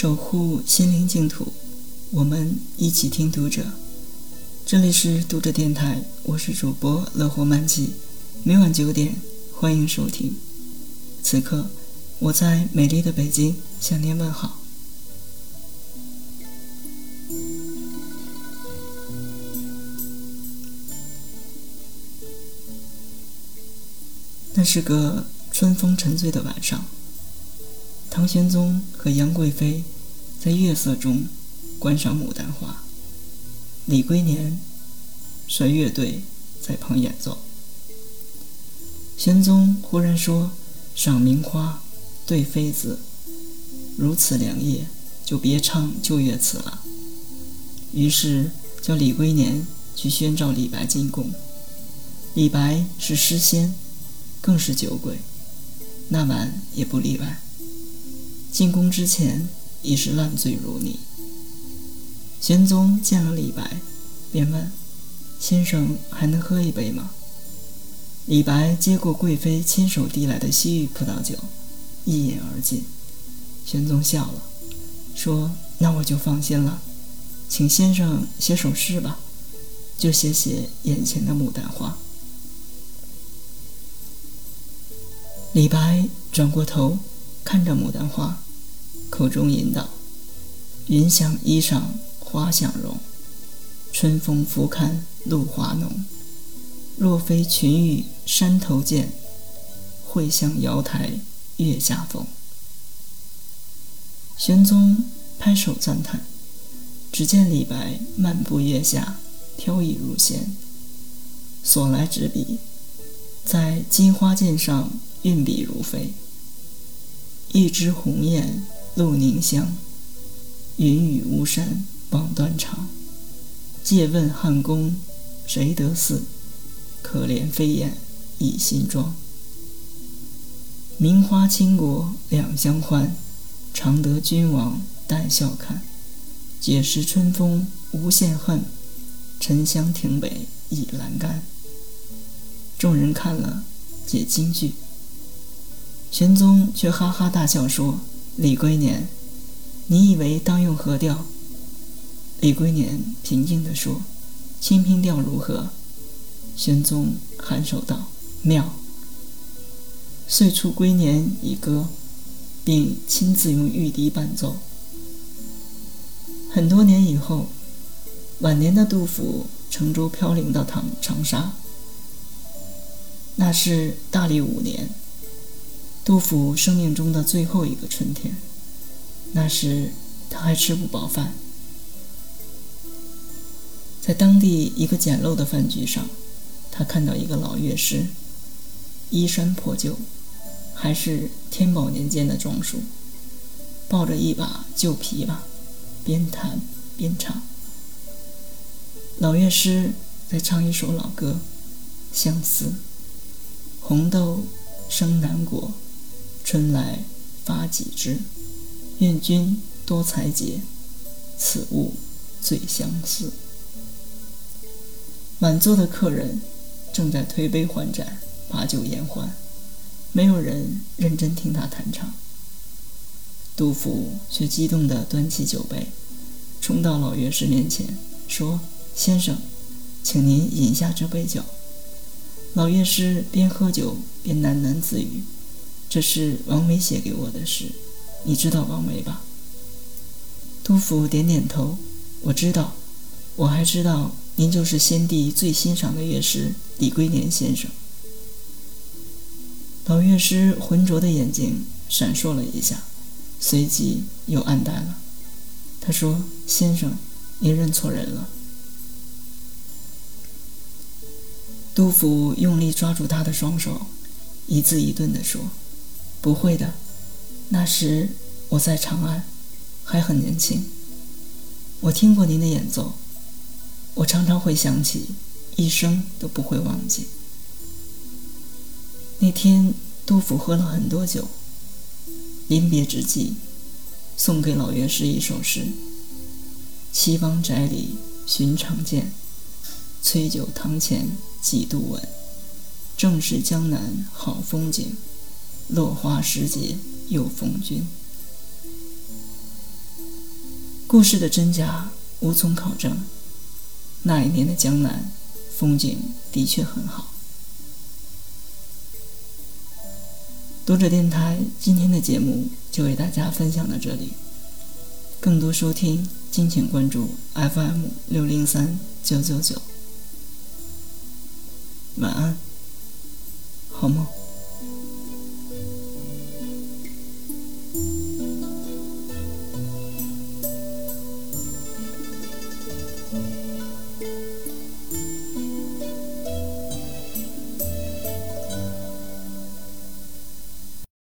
守护心灵净土，我们一起听读者。这里是读者电台，我是主播乐活漫记，每晚九点欢迎收听。此刻我在美丽的北京向您问好。那是个春风沉醉的晚上。唐玄宗和杨贵妃在月色中观赏牡丹花，李龟年率乐队在旁演奏。玄宗忽然说：“赏名花，对妃子，如此良夜，就别唱旧乐词了。”于是叫李龟年去宣召李白进宫。李白是诗仙，更是酒鬼，那晚也不例外。进宫之前已是烂醉如泥。玄宗见了李白，便问：“先生还能喝一杯吗？”李白接过贵妃亲手递来的西域葡萄酒，一饮而尽。玄宗笑了，说：“那我就放心了，请先生写首诗吧，就写写眼前的牡丹花。”李白转过头。看着牡丹花，口中吟道：“云想衣裳花想容，春风拂槛露华浓。若非群玉山头见，会向瑶台月下逢。”玄宗拍手赞叹。只见李白漫步月下，飘逸如仙，所来之笔，在金花剑上运笔如飞。一枝红艳露凝香，云雨巫山枉断肠。借问汉宫谁得似？可怜飞燕倚新妆。名花倾国两相欢，常得君王带笑看。解释春风无限恨，沉香亭北倚阑干。众人看了，皆惊惧。玄宗却哈哈大笑说：“李龟年，你以为当用何调？”李龟年平静地说：“清平调如何？”玄宗颔首道：“妙。”遂出龟年以歌，并亲自用玉笛伴奏。很多年以后，晚年的杜甫乘舟飘零到唐长沙，那是大历五年。杜甫生命中的最后一个春天，那时他还吃不饱饭。在当地一个简陋的饭局上，他看到一个老乐师，衣衫破旧，还是天宝年间的装束，抱着一把旧琵琶，边弹边唱。老乐师在唱一首老歌，《相思》：红豆生南国。春来发几枝，愿君多采撷，此物最相思。满座的客人正在推杯换盏，把酒言欢，没有人认真听他弹唱。杜甫却激动地端起酒杯，冲到老乐师面前，说：“先生，请您饮下这杯酒。”老乐师边喝酒边喃喃自语。这是王维写给我的诗，你知道王维吧？杜甫点点头，我知道，我还知道您就是先帝最欣赏的乐师李龟年先生。老乐师浑浊的眼睛闪烁了一下，随即又暗淡了。他说：“先生，您认错人了。”杜甫用力抓住他的双手，一字一顿地说。不会的，那时我在长安，还很年轻。我听过您的演奏，我常常会想起，一生都不会忘记。那天，杜甫喝了很多酒，临别之际，送给老乐师一首诗：“岐王宅里寻常见，崔九堂前几度闻。正是江南好风景。”落花时节又逢君。故事的真假无从考证。那一年的江南风景的确很好。读者电台今天的节目就为大家分享到这里，更多收听敬请关注 FM 六零三九九九。晚安，好梦。